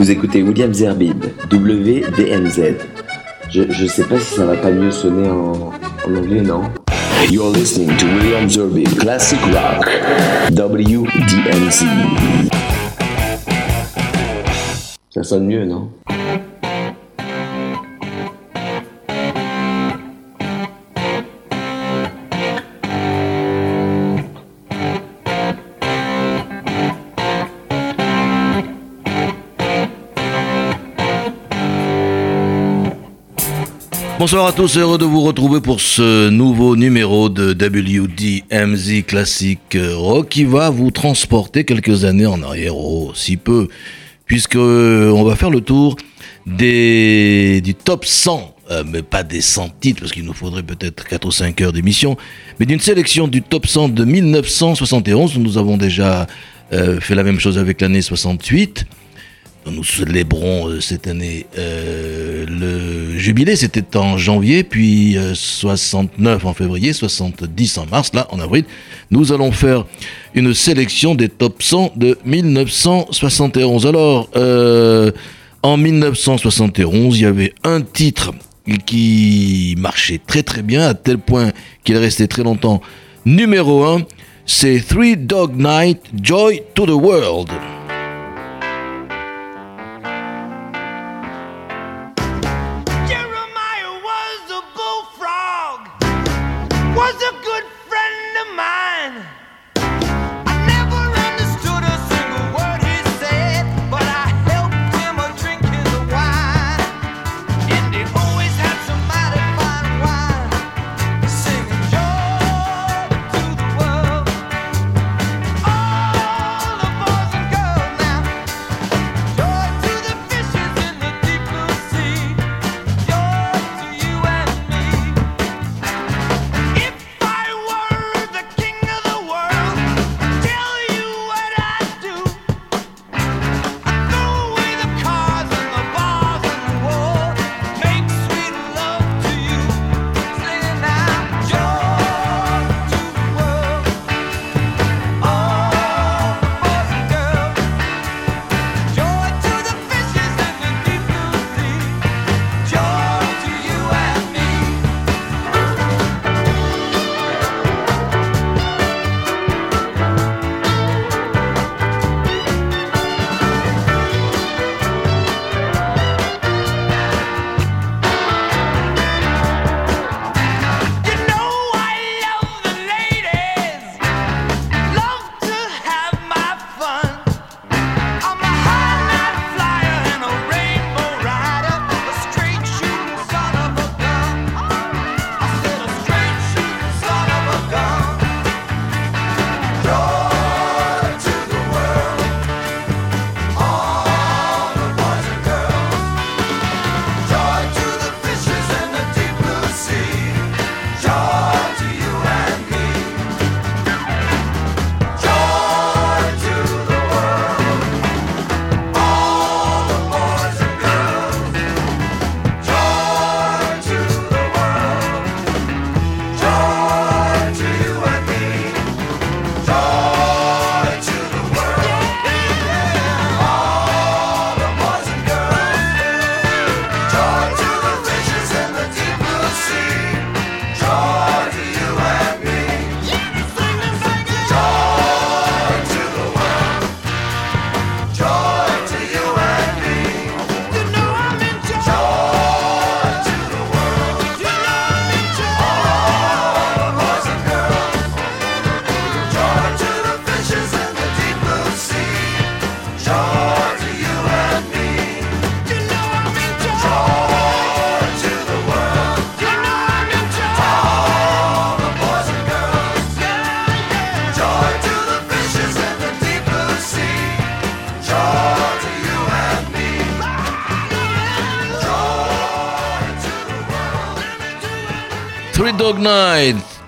Vous écoutez William Zerbib, WDMZ. Je, je sais pas si ça va pas mieux sonner en, en anglais, non? You're listening to William Zerbib, Classic Rock, WDMZ. Ça sonne mieux, non? Bonsoir à tous, heureux de vous retrouver pour ce nouveau numéro de WDMZ Classic Rock qui va vous transporter quelques années en arrière, oh, si peu, puisque euh, on va faire le tour des, du top 100, euh, mais pas des 100 titres, parce qu'il nous faudrait peut-être 4 ou 5 heures d'émission, mais d'une sélection du top 100 de 1971, nous avons déjà euh, fait la même chose avec l'année 68. Nous célébrons euh, cette année euh, le jubilé, c'était en janvier, puis 69 euh, en février, 70 en mars, là en avril. Nous allons faire une sélection des top 100 de 1971. Alors, en 1971, il y avait un titre qui marchait très très bien, à tel point qu'il est resté très longtemps numéro 1, c'est Three Dog Night, Joy to the World.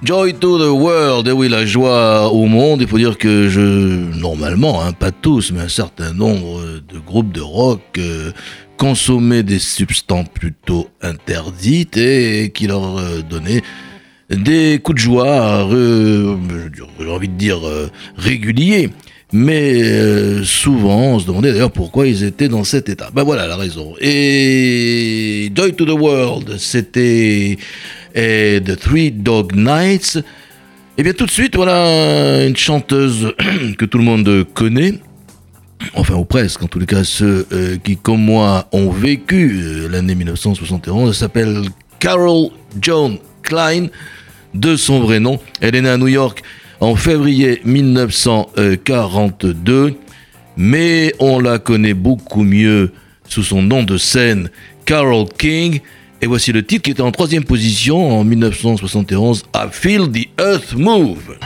Joy to the World, et oui, la joie au monde. Il faut dire que je, normalement, hein, pas tous, mais un certain nombre de groupes de rock euh, consommaient des substances plutôt interdites et qui leur euh, donnaient des coups de joie, j'ai envie de dire, euh, réguliers. Mais euh, souvent, on se demandait d'ailleurs pourquoi ils étaient dans cet état. Ben voilà la raison. Et Joy to the World, c'était The Three Dog Nights. Et eh bien tout de suite, voilà une chanteuse que tout le monde connaît. Enfin, ou presque, en tous les cas, ceux euh, qui, comme moi, ont vécu euh, l'année 1971. Elle s'appelle Carol Joan Klein, de son vrai nom. Elle est née à New York en février 1942, mais on la connaît beaucoup mieux sous son nom de scène, Carol King. Et voici le titre qui était en troisième position en 1971, I Feel the Earth Move.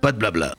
Pas de blabla.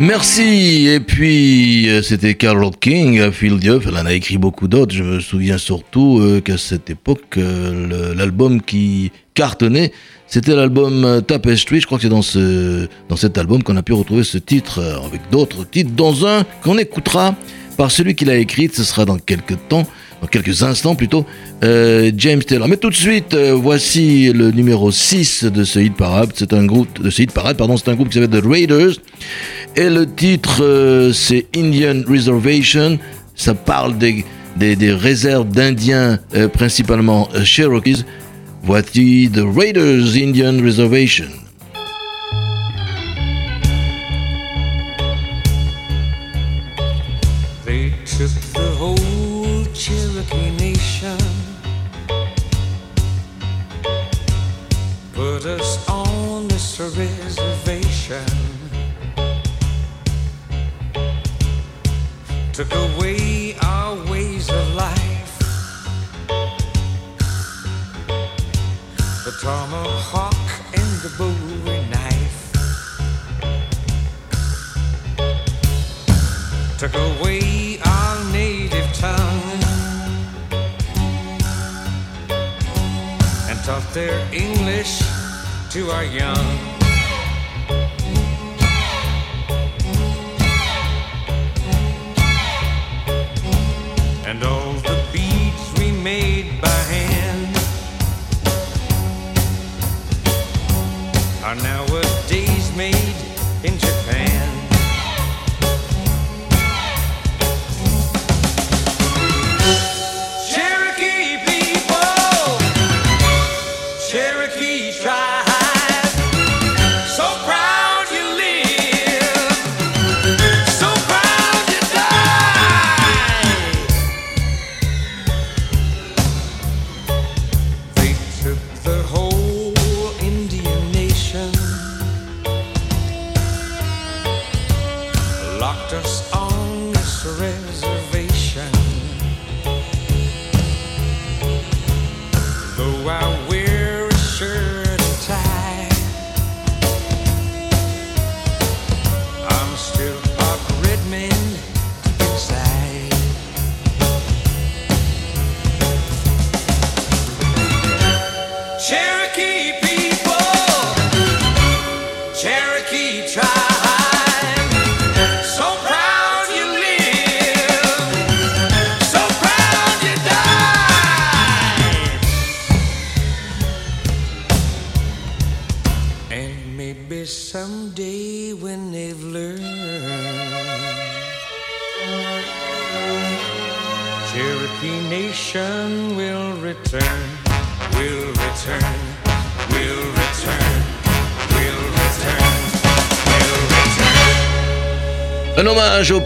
Merci. Et puis, euh, c'était Carol King, à Phil Diop. Elle en a écrit beaucoup d'autres. Je me souviens surtout euh, qu'à cette époque, euh, l'album qui cartonnait, c'était l'album Tapestry. Je crois que c'est dans, ce, dans cet album qu'on a pu retrouver ce titre, avec d'autres titres, dans un qu'on écoutera par celui qui l'a écrit. Ce sera dans quelques temps dans quelques instants plutôt, euh, James Taylor. Mais tout de suite, euh, voici le numéro 6 de ce hit parade. C'est un groupe de ce hit parade, pardon, c'est un groupe qui s'appelle The Raiders. Et le titre, euh, c'est Indian Reservation. Ça parle des, des, des réserves d'Indiens, principalement Cherokees. Voici The Raiders Indian Reservation. tomahawk and the bowie knife took away our native tongue and taught their English to our young. In Japan.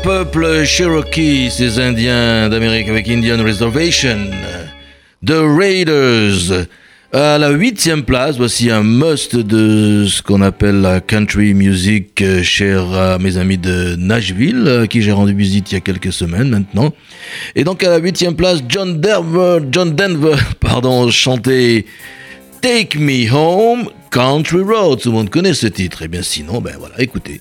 Peuple Cherokee, ces Indiens d'Amérique avec Indian Reservation. The Raiders. À la huitième place, voici un must de ce qu'on appelle la country music, euh, cher à mes amis de Nashville, à qui j'ai rendu visite il y a quelques semaines maintenant. Et donc à la huitième place, John Denver, John Denver, pardon, chantait Take Me Home, Country Road. Tout le monde connaît ce titre. Et bien sinon, ben voilà, écoutez.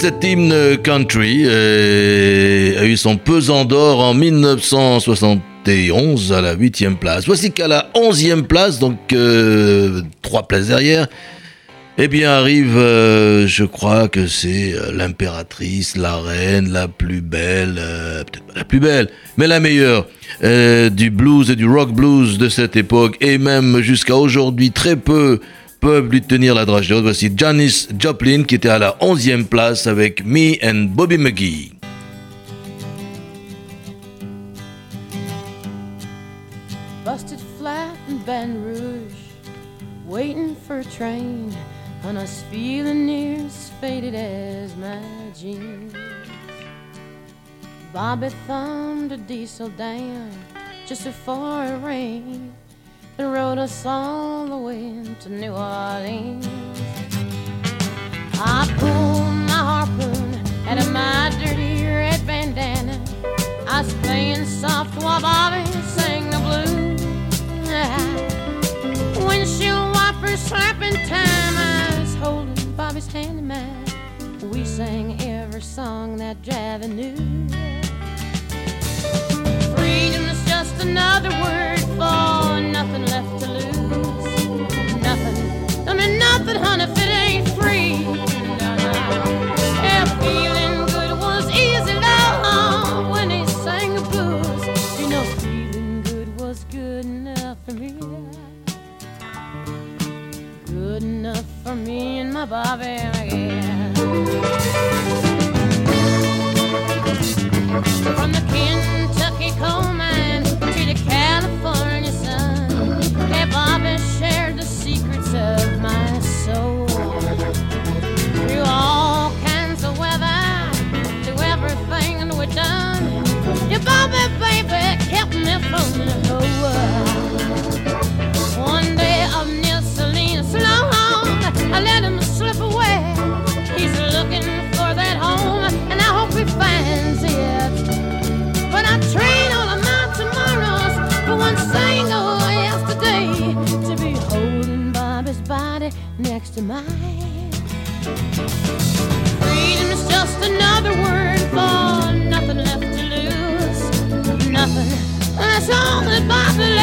cet hymne country euh, a eu son pesant d'or en 1971 à la huitième place. Voici qu'à la onzième place, donc euh, trois places derrière, eh bien arrive, euh, je crois que c'est l'impératrice, la reine, la plus belle, peut-être pas la plus belle, mais la meilleure du blues et du rock blues de cette époque, et même jusqu'à aujourd'hui très peu peuvent lui tenir la dragée haute. Voici Janis Joplin qui était à la 11e place avec Me and Bobby McGee. Busted flat in Baton Rouge, waiting for a train, and I was feeling near as faded as my jeans. Bobby thumbed a diesel down just before it rained and rode us all the way to New Orleans. I pulled my harpoon out of my dirty red bandana. I was playing soft while Bobby sang the blues. Windshield wipers slapping time. I was holding Bobby's hand in mine. We sang every song that Javi knew. Freedom is just another word for nothing From the Kentucky coal so song that Bobby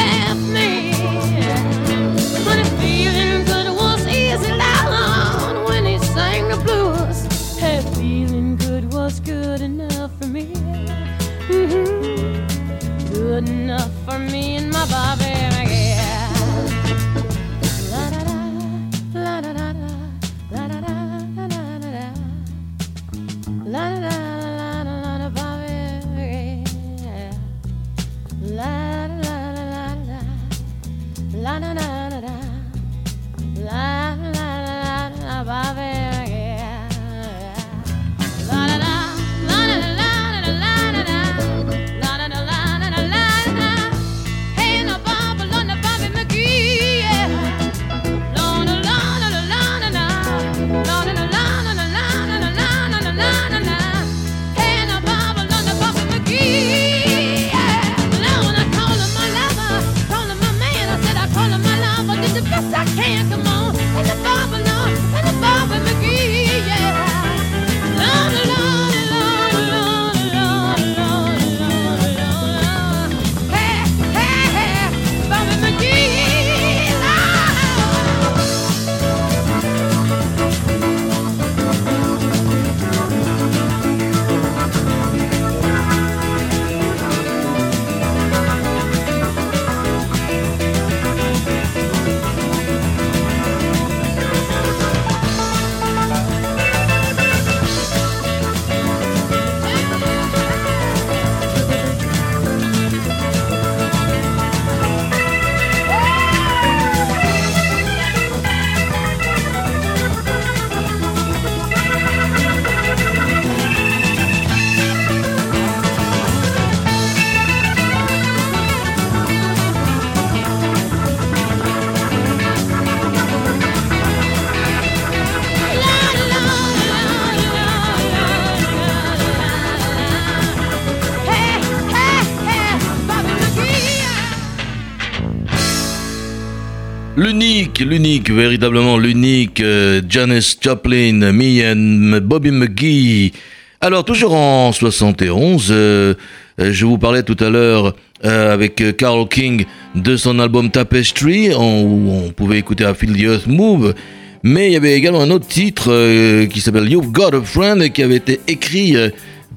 L'unique, l'unique, véritablement l'unique euh, Janis Joplin, me and Bobby McGee. Alors, toujours en 71, euh, euh, je vous parlais tout à l'heure euh, avec Carl King de son album Tapestry, où on pouvait écouter I Feel the Earth Move. Mais il y avait également un autre titre qui s'appelle You've Got a Friend qui avait été écrit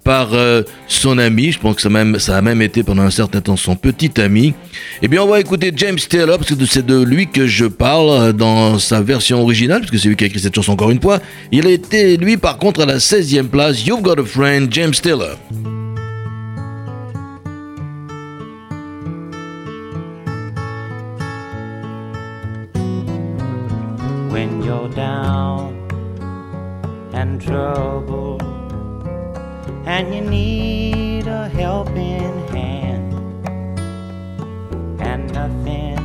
par euh, son ami. Je pense que ça, même, a même été pendant un certain temps son petit ami. Eh bien, on va écouter James Taylor parce que c'est de lui que je parle euh, dans sa version originale, puisque c'est lui qui a écrit cette chanson encore une fois. Il été, lui, par contre, à la 16e place. You've Got a Friend, James Taylor. when you're down and troubled and you need a helping hand and nothing,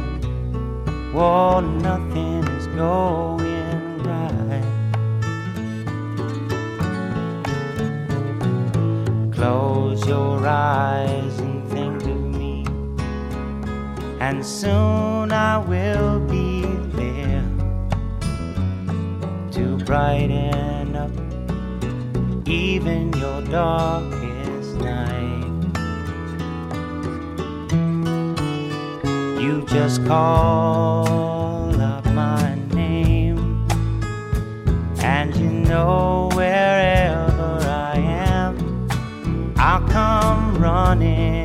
well, nothing is going right. Close your eyes and think of me, and soon I will be there to brighten up even your darkest night. You just call out my name, and you know wherever I am, I'll come running.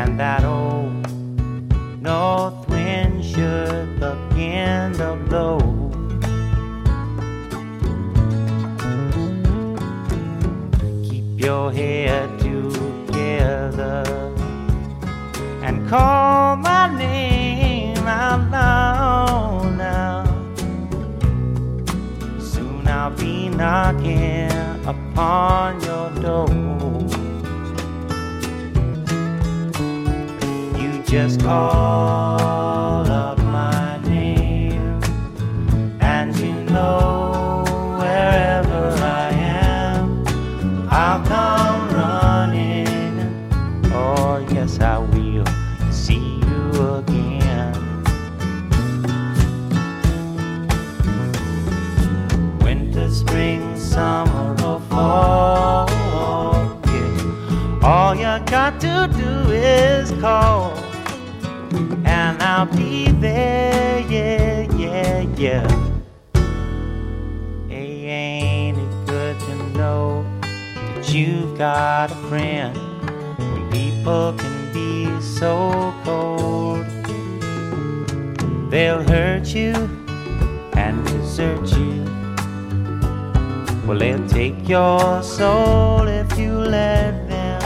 and that old north wind should begin to blow. Keep your head together and call my name out loud now. Soon I'll be knocking upon your door. Just call up my name, and you know I'll be there. Yeah, yeah, yeah. Hey, ain't it good to know that you've got a friend when people can be so cold? They'll hurt you and desert you. Well, they'll take your soul if you let them.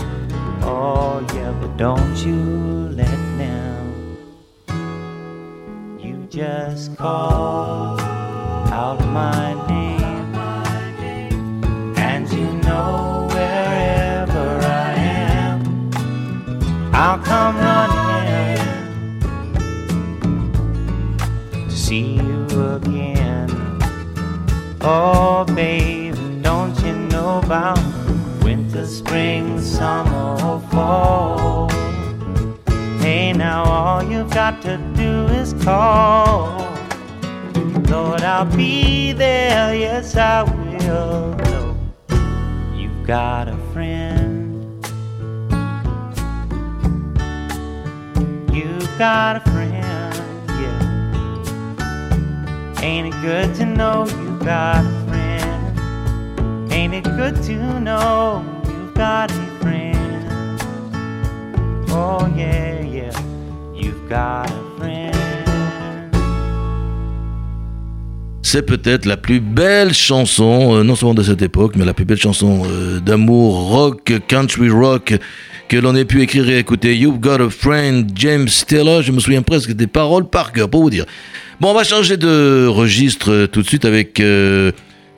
Oh, yeah, but don't you just call out my name, and you know wherever I am, I'll come running to see you again. Oh, baby, don't you know about winter, spring, summer, fall? Hey, now all you've got to do is call. Lord, I'll be there, yes, I will. Know you've got a friend. You've got a friend, yeah. Ain't it good to know you've got a friend? Ain't it good to know you've got a friend? Oh, yeah, C'est peut-être la plus belle chanson, euh, non seulement de cette époque, mais la plus belle chanson euh, d'amour rock, country rock, que l'on ait pu écrire et écouter. You've Got a Friend, James Taylor. Je me souviens presque des paroles par cœur, pour vous dire. Bon, on va changer de registre euh, tout de suite avec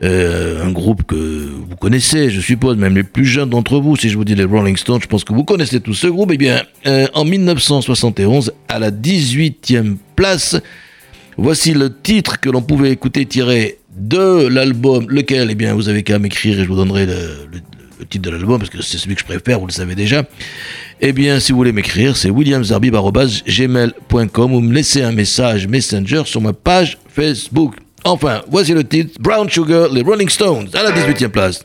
euh, un groupe que vous connaissez, je suppose, même les plus jeunes d'entre vous. Si je vous dis les Rolling Stones, je pense que vous connaissez tout ce groupe. Eh bien, euh, en 1971, à la 18e place, voici le titre que l'on pouvait écouter tiré de l'album, lequel, eh bien, vous avez qu'à m'écrire et je vous donnerai le, titre de l'album parce que c'est celui que je préfère, vous le savez déjà. Eh bien, si vous voulez m'écrire, c'est williamsarbib.gmail.com ou me laisser un message Messenger sur ma page Facebook. Enfin, voici le titre Brown Sugar, les Rolling Stones, à la 18e place.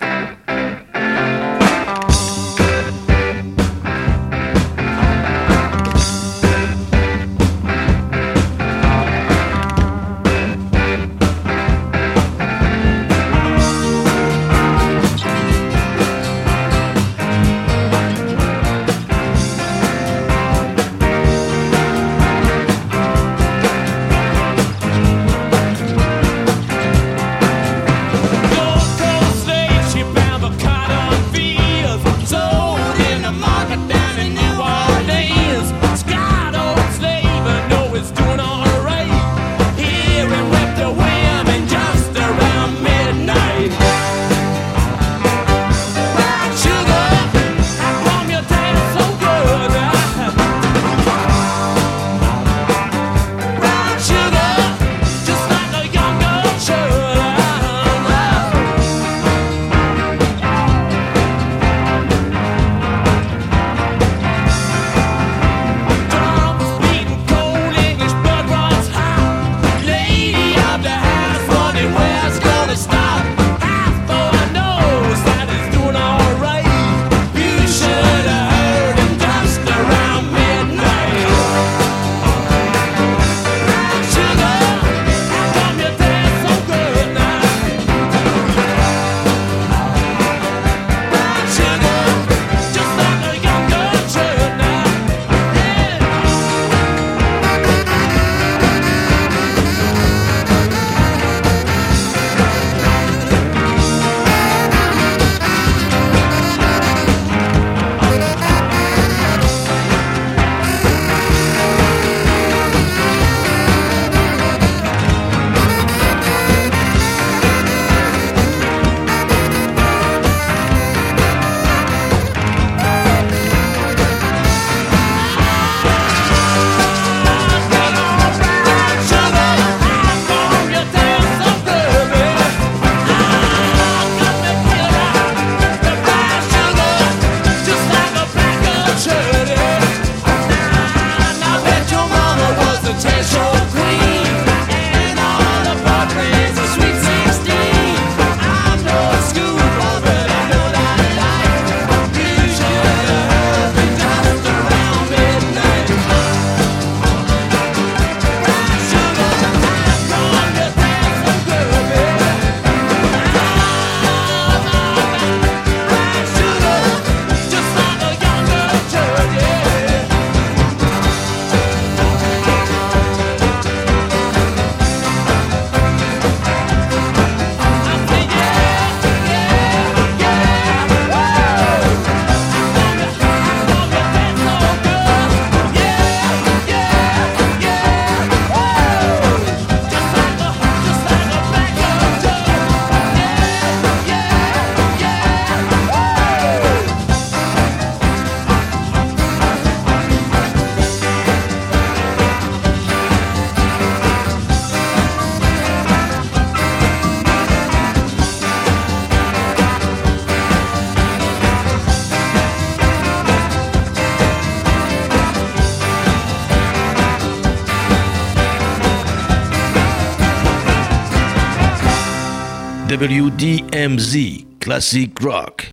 WDMZ, Classic Rock.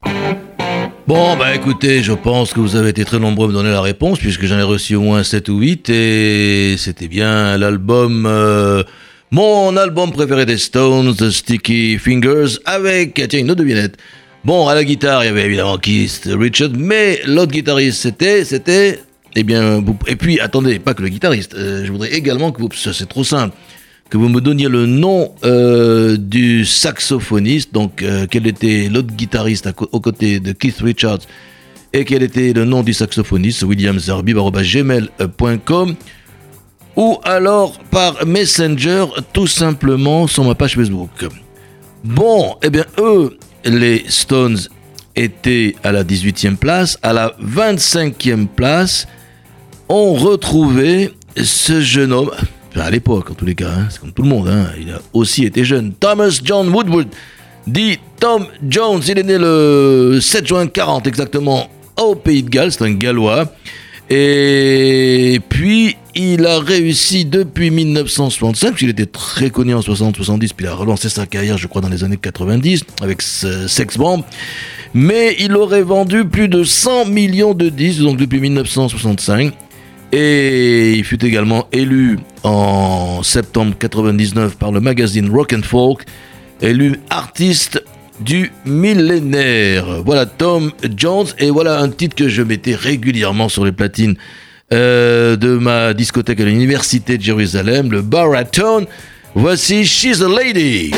Bon, bah écoutez, je pense que vous avez été très nombreux à me donner la réponse, puisque j'en ai reçu au moins 7 ou 8, et c'était bien l'album, euh, mon album préféré des Stones, The Sticky Fingers, avec, tiens, une autre devinette. Bon, à la guitare, il y avait évidemment Keith Richard, mais l'autre guitariste, c'était, c'était, eh bien, et puis, attendez, pas que le guitariste, euh, je voudrais également que vous, c'est trop simple, que vous me donniez le nom euh, du saxophoniste, donc euh, quel était l'autre guitariste aux côtés de Keith Richards et quel était le nom du saxophoniste, William gmail.com ou alors par Messenger, tout simplement sur ma page Facebook. Bon, eh bien, eux, les Stones étaient à la 18e place, à la 25e place, on retrouvait ce jeune homme, à l'époque en tous les cas, hein, c'est comme tout le monde, hein, il a aussi été jeune, Thomas John Woodward, dit Tom Jones, il est né le 7 juin 40 exactement au Pays de Galles, c'est un Gallois, et puis il a réussi depuis 1965, puisqu'il était très connu en 60-70, puis il a relancé sa carrière, je crois, dans les années 90, avec Sex Bomb. Mais il aurait vendu plus de 100 millions de disques, donc depuis 1965. Et il fut également élu en septembre 99 par le magazine Rock and Folk, élu artiste du millénaire. Voilà Tom Jones et voilà un titre que je mettais régulièrement sur les platines euh, de ma discothèque à l'université de Jérusalem, le Baraton. Voici She's a Lady.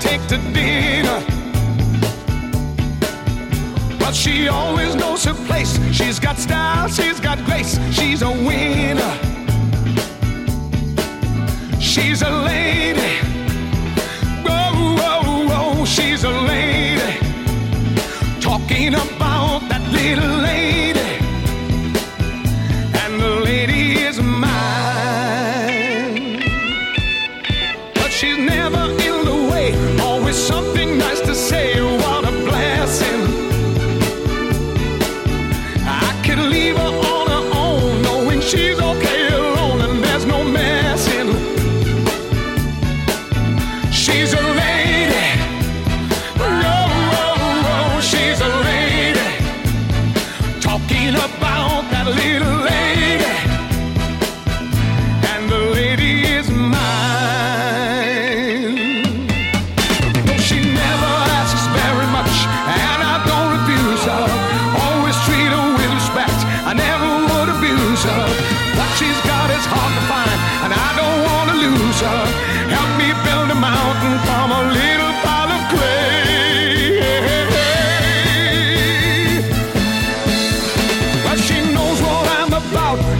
Take to dinner. But she always knows her place. She's got style, she's got grace. She's a winner. She's a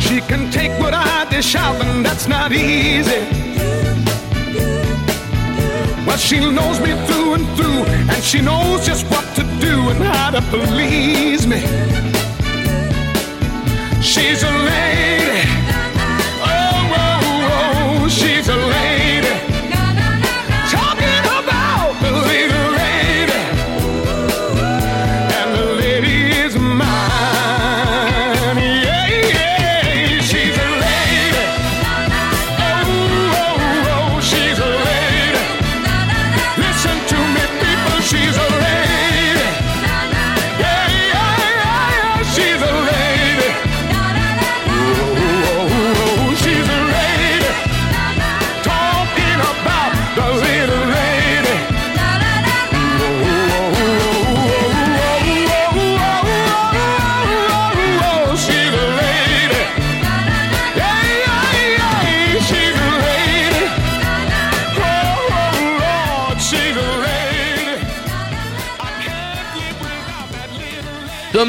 She can take what I dish out, and that's not easy. Well, she knows me through and through, and she knows just what to do and how to please me. She's a lady.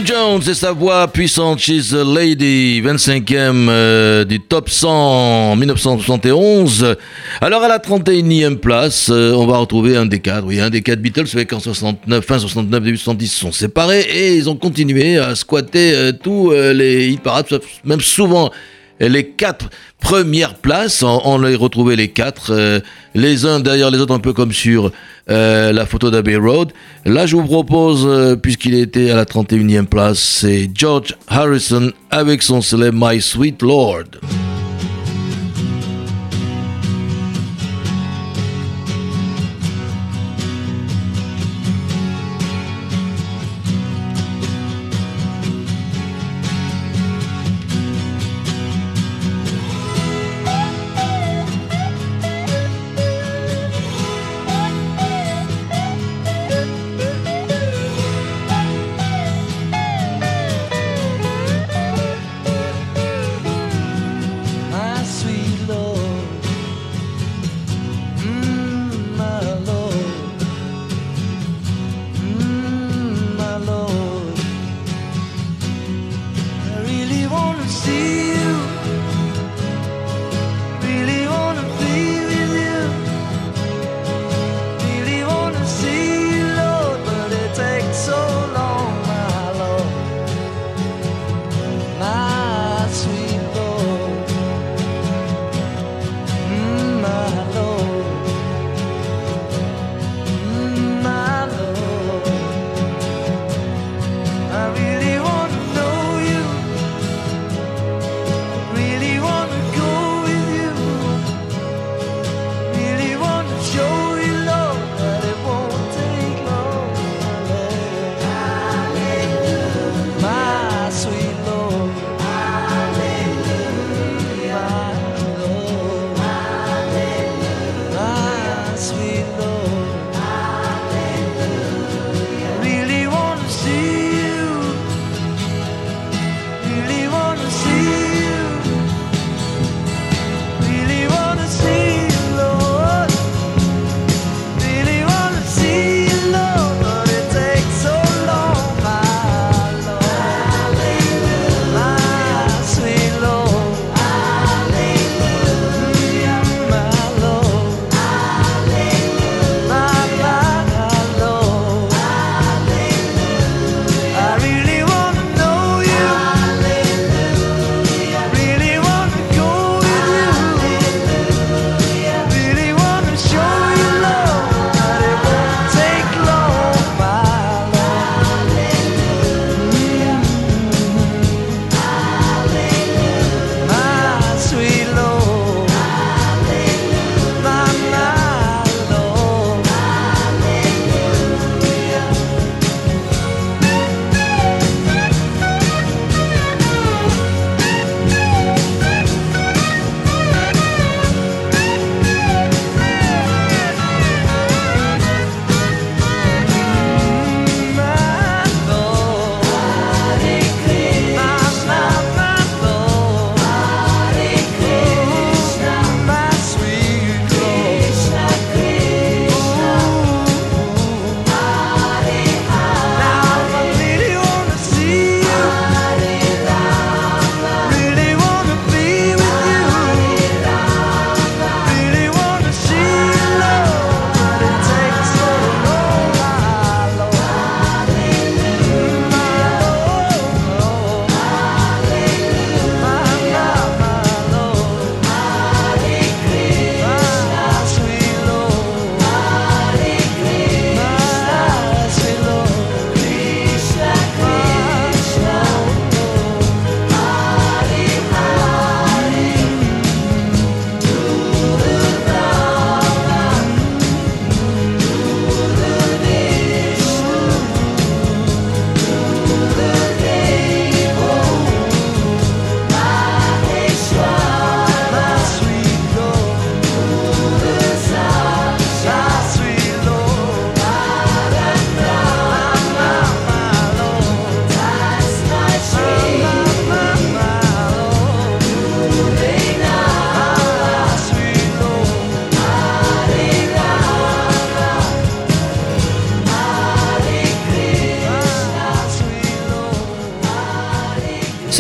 Jones et sa voix puissante, She's a Lady, 25e euh, du top 100 en 1971. Alors à la 31e place, euh, on va retrouver un des quatre, oui, un des quatre Beatles, c'est qu'en 69, fin 69, début 70 se sont séparés et ils ont continué à squatter euh, tous les hit parades, même souvent les quatre premières places, on, on les retrouvait les quatre, euh, les uns derrière les autres, un peu comme sur euh, la photo d'Abbey Road. Là, je vous propose, euh, puisqu'il était à la 31e place, c'est George Harrison avec son célèbre My Sweet Lord.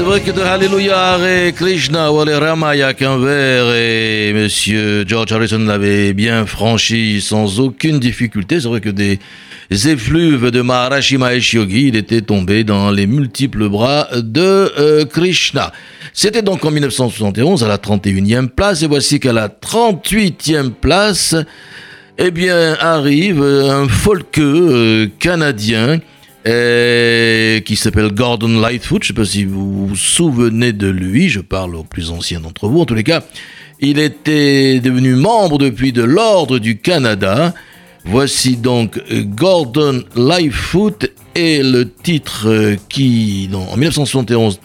Vrai que de Hallelujah Hare Krishna ou Hare Rama, il n'y a qu'un vers et Monsieur George Harrison l'avait bien franchi sans aucune difficulté. C'est vrai que des effluves de Maharashi Mahesh Yogi, il était tombé dans les multiples bras de euh, Krishna. C'était donc en 1971 à la 31e place et voici qu'à la 38e place, eh bien, arrive un folkeux euh, canadien euh, qui s'appelle Gordon Lightfoot. Je ne sais pas si vous vous souvenez de lui. Je parle aux plus anciens d'entre vous. En tous les cas, il était devenu membre depuis de l'Ordre du Canada. Voici donc euh, Gordon Lightfoot et le titre euh, qui, en 1971,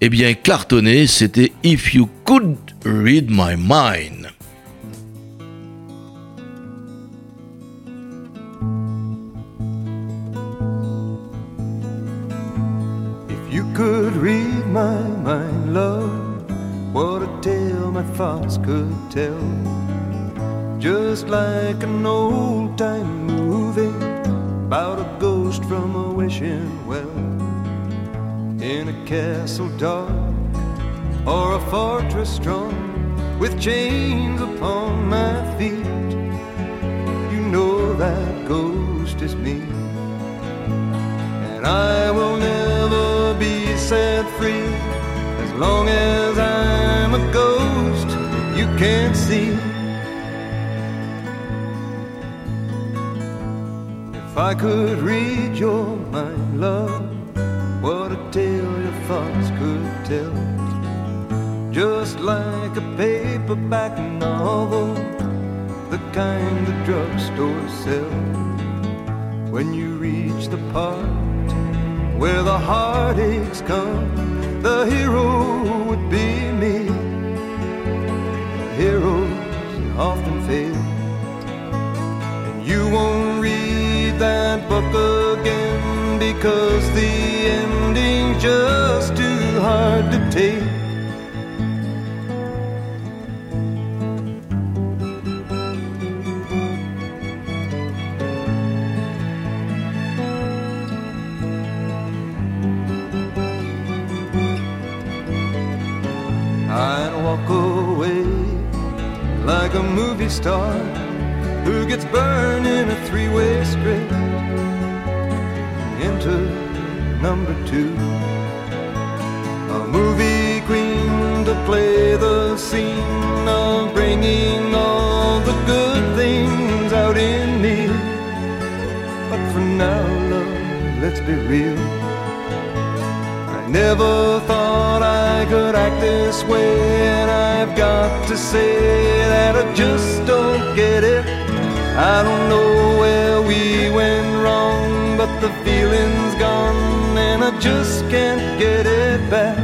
eh bien cartonné, c'était If You Could Read My Mind. You could read my mind, love, what a tale my thoughts could tell. Just like an old time movie about a ghost from a wishing well. In a castle dark or a fortress strong with chains upon my feet. You know that ghost is me and I will never be set free as long as I'm a ghost you can't see. If I could read your mind, love, what a tale your thoughts could tell. Just like a paperback novel, the kind the drugstore sells. When you reach the part where the heartaches come, the hero would be me. Heroes often fail, and you won't read that book again because the ending's just too hard to take. Walk away like a movie star who gets burned in a three-way script. Enter number two, a movie queen to play the scene of bringing all the good things out in me. But for now, love, let's be real. I never thought I could act this way, and I've got to say that I just don't get it. I don't know where we went wrong, but the feeling's gone, and I just can't get it back.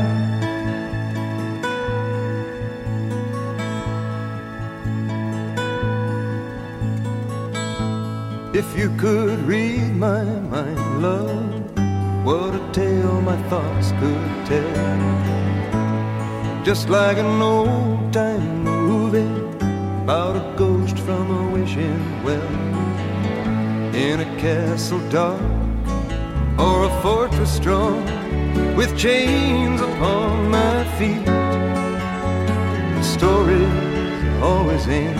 If you could read my mind, love, what a tale my thoughts could tell. Just like an old time movie about a ghost from a wishing well. In a castle dark or a fortress strong with chains upon my feet. The stories always end.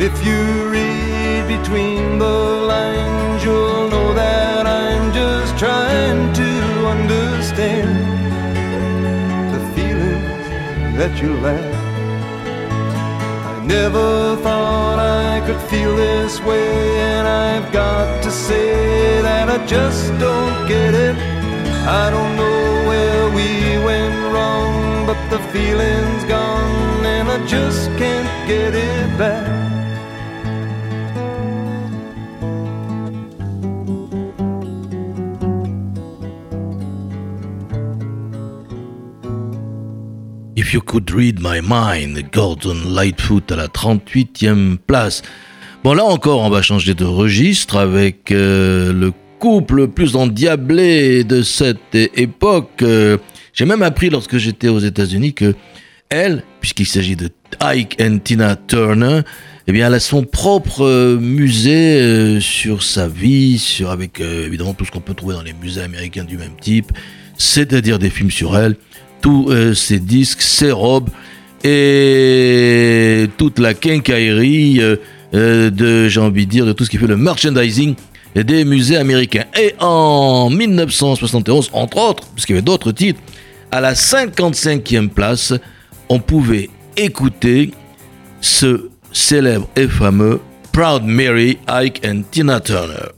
If you read between the lines, you'll know that I'm just trying to understand that you lack. I never thought I could feel this way, and I've got to say that I just don't get it. I don't know where we went wrong, but the feeling's gone, and I just can't get it back. If You Could Read My Mind, Gordon Lightfoot à la 38e place. Bon, là encore, on va changer de registre avec euh, le couple le plus endiablé de cette époque. Euh, J'ai même appris lorsque j'étais aux États-Unis que elle, puisqu'il s'agit de Ike et Tina Turner, eh bien, elle a son propre euh, musée sur sa vie, sur avec évidemment tout ce qu'on peut trouver dans les musées américains du même type, c'est-à-dire des films sur elle, tous euh, ses disques, ses robes et toute la quincaillerie euh, euh, de, j'ai envie de dire, de tout ce qui fait le merchandising des musées américains. Et en 1971, entre autres, puisqu'il y avait d'autres titres, à la 55e place, on pouvait écouter ce célèbre et fameux Proud Mary, Ike and Tina Turner.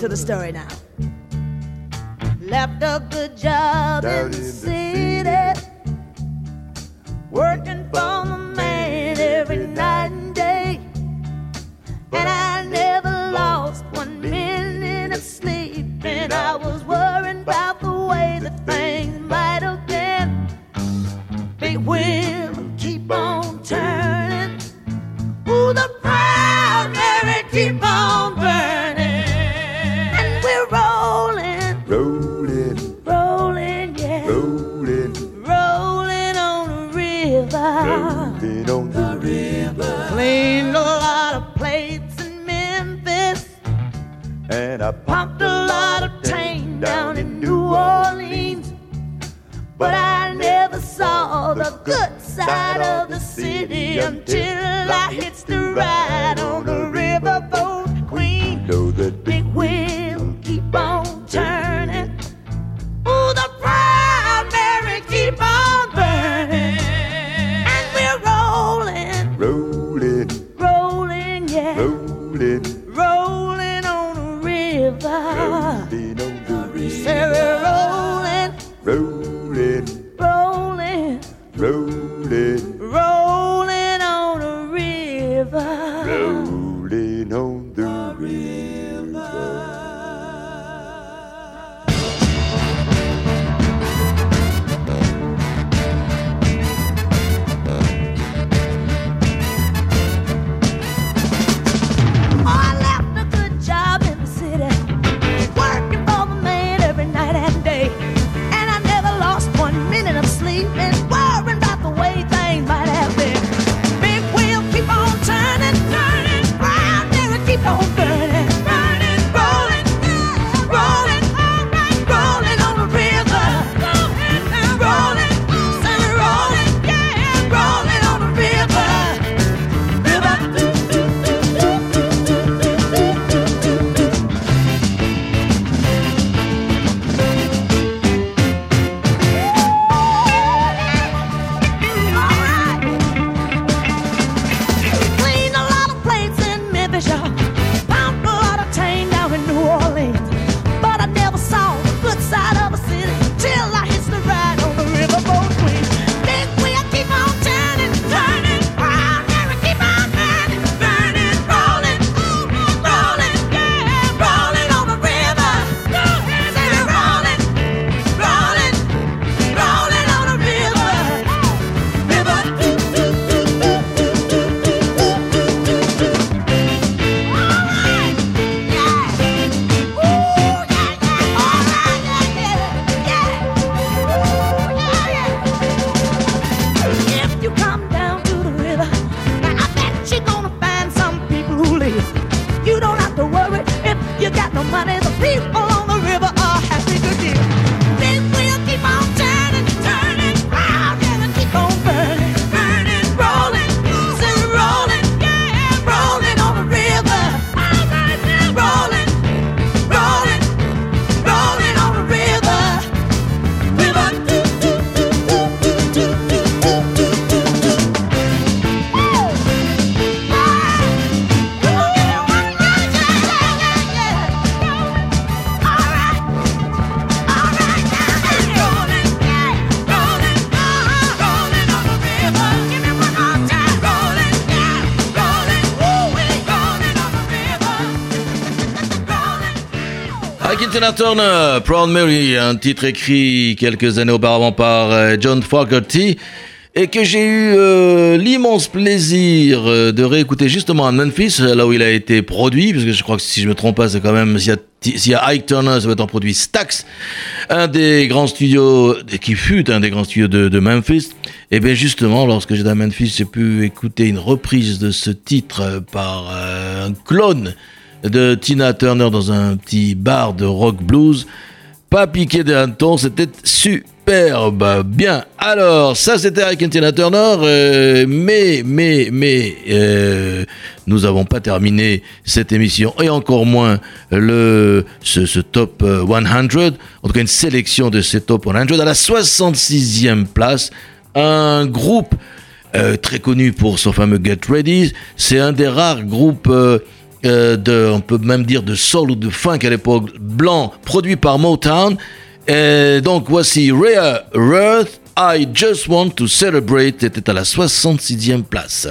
To the story now. Left a good job in the city, working for the man every night and day. And I never lost one minute of sleep. And I was worried about the way that things might have been. Big wheel keep on burning. And we're rolling, Rolling, rolling, yeah. rolling, Rolling on the river. rolling on the river. Cleaned a lot of plates in Memphis. And I Pumped a lot of tang down in New Orleans. But I never saw the good side of the city until Tina Turner, Proud Mary, un titre écrit quelques années auparavant par euh, John Fogerty et que j'ai eu euh, l'immense plaisir euh, de réécouter justement à Memphis, là où il a été produit, parce que je crois que si je me trompe pas, c'est quand même, s'il y, a- Ike Turner, ça va être en produit Stax, un des grands studios, qui fut un des grands studios de, Memphis. Et bien justement, lorsque j'étais à Memphis, j'ai pu écouter une reprise de ce titre par un clone de Tina Turner dans un petit bar de rock blues. Pas piqué des hannetons, c'était superbe. Bien, alors, ça c'était avec Tina Turner, euh, mais, mais, mais, euh, nous n'avons pas terminé cette émission, et encore moins ce, top euh, 100, en tout cas une sélection de ces top 100, à la 66e place, un groupe euh, très connu pour son fameux Get Ready. C'est un des rares groupes euh, on peut même dire de soul ou de funk à l'époque, blanc, produit par Motown. Donc voici Rare Earth, I Just Want to Celebrate, était à la 66e place.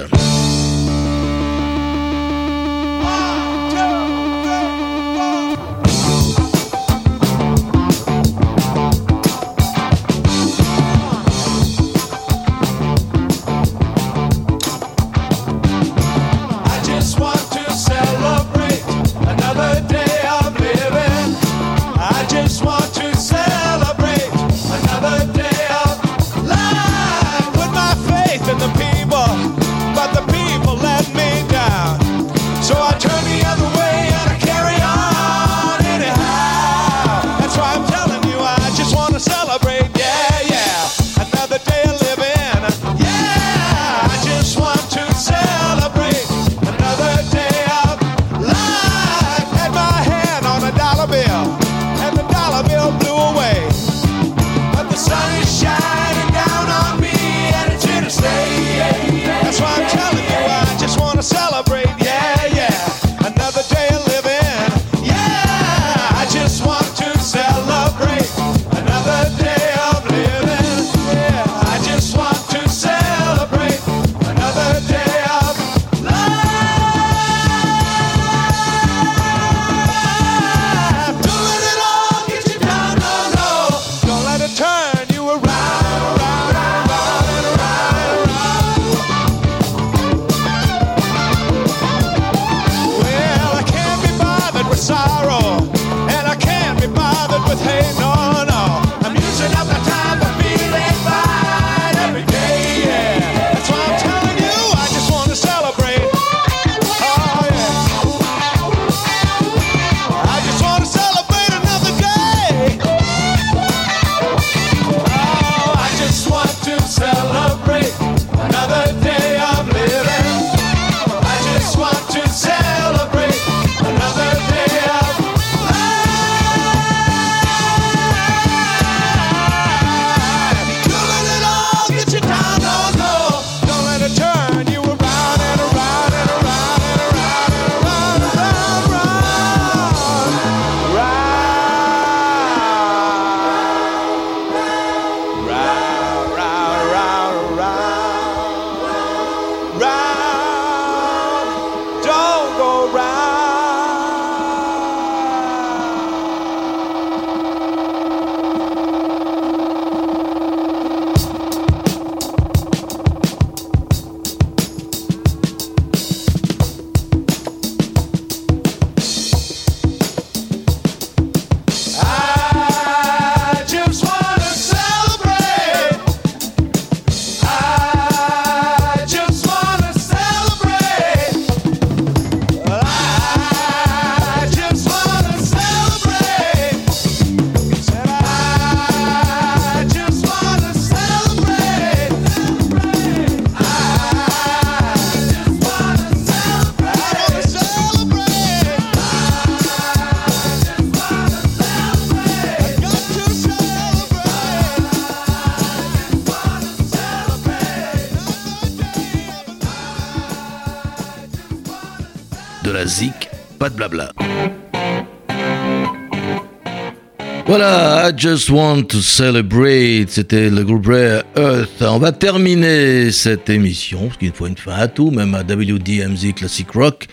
I just want to celebrate, c'était le groupe Rare Earth. On va terminer cette émission, parce qu'il faut une fin à tout, même à WDMZ Classic Rock,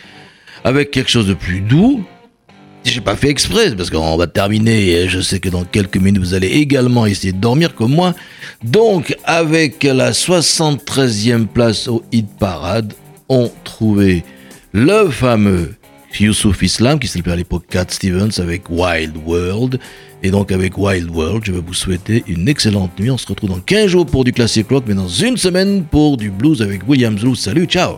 avec quelque chose de plus doux. j'ai pas fait exprès, parce qu'on va terminer, et je sais que dans quelques minutes, vous allez également essayer de dormir comme moi. Donc, avec la 73e place au hit parade, on trouvait le fameux Youssouf Islam, qui s'appelait à l'époque Cat Stevens, avec Wild World. Et donc, avec Wild World, je vais vous souhaiter une excellente nuit. On se retrouve dans 15 jours pour du classic rock, mais dans une semaine pour du blues avec William Zoo. Salut, ciao!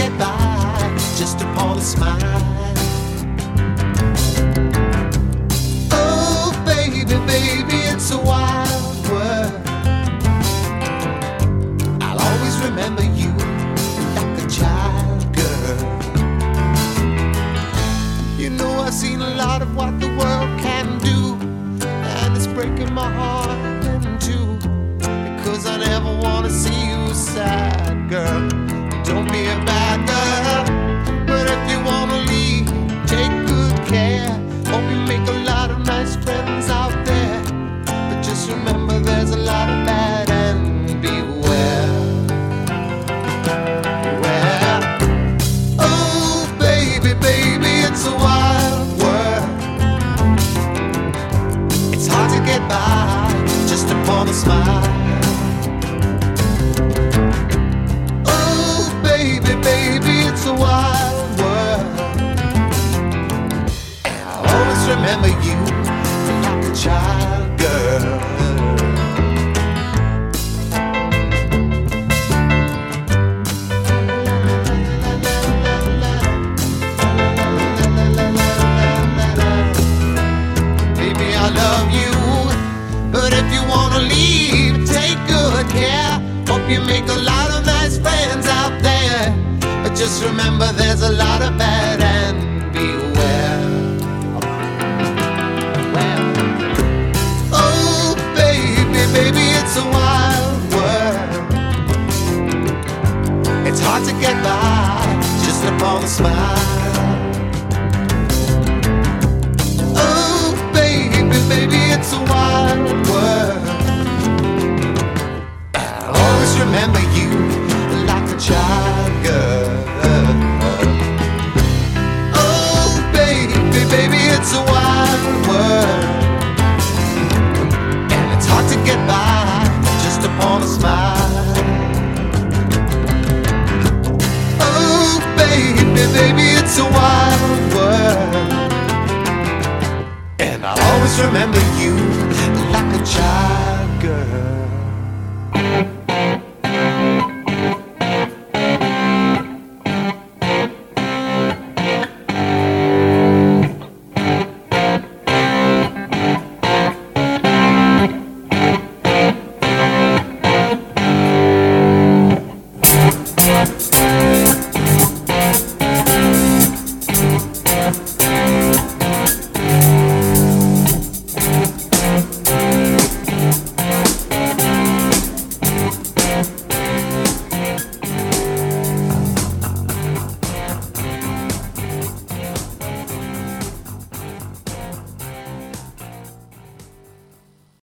get by just upon a smile. Oh, baby, baby, it's a wild world. I'll always remember you like a child girl. You know, I've seen a lot of what the world can do and it's breaking my heart in two because I never want to see you sad, girl. Remember there's a lot of bad and beware. Oh, baby, baby, it's a wild world. It's hard to get by just upon a smile. Oh, baby, baby, it's a wild a wild world. And I'll always remember you like a child.